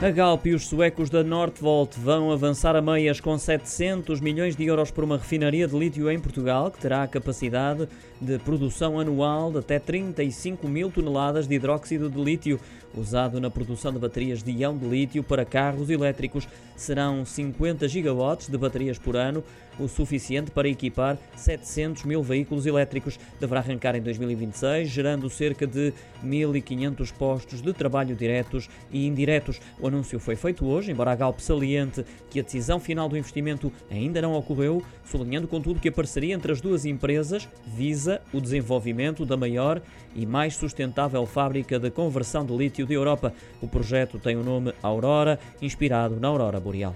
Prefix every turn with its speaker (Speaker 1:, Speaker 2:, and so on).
Speaker 1: A Galp e os suecos da Northvolt vão avançar a meias com 700 milhões de euros por uma refinaria de lítio em Portugal, que terá a capacidade de produção anual de até 35 mil toneladas de hidróxido de lítio, usado na produção de baterias de íon de lítio para carros elétricos. Serão 50 gigawatts de baterias por ano, o suficiente para equipar 700 mil veículos elétricos. Deverá arrancar em 2026, gerando cerca de 1.500 postos de trabalho diretos e indiretos. O anúncio foi feito hoje, embora a Galp saliente que a decisão final do investimento ainda não ocorreu, sublinhando contudo que a parceria entre as duas empresas visa o desenvolvimento da maior e mais sustentável fábrica de conversão de lítio da Europa. O projeto tem o nome Aurora, inspirado na aurora boreal.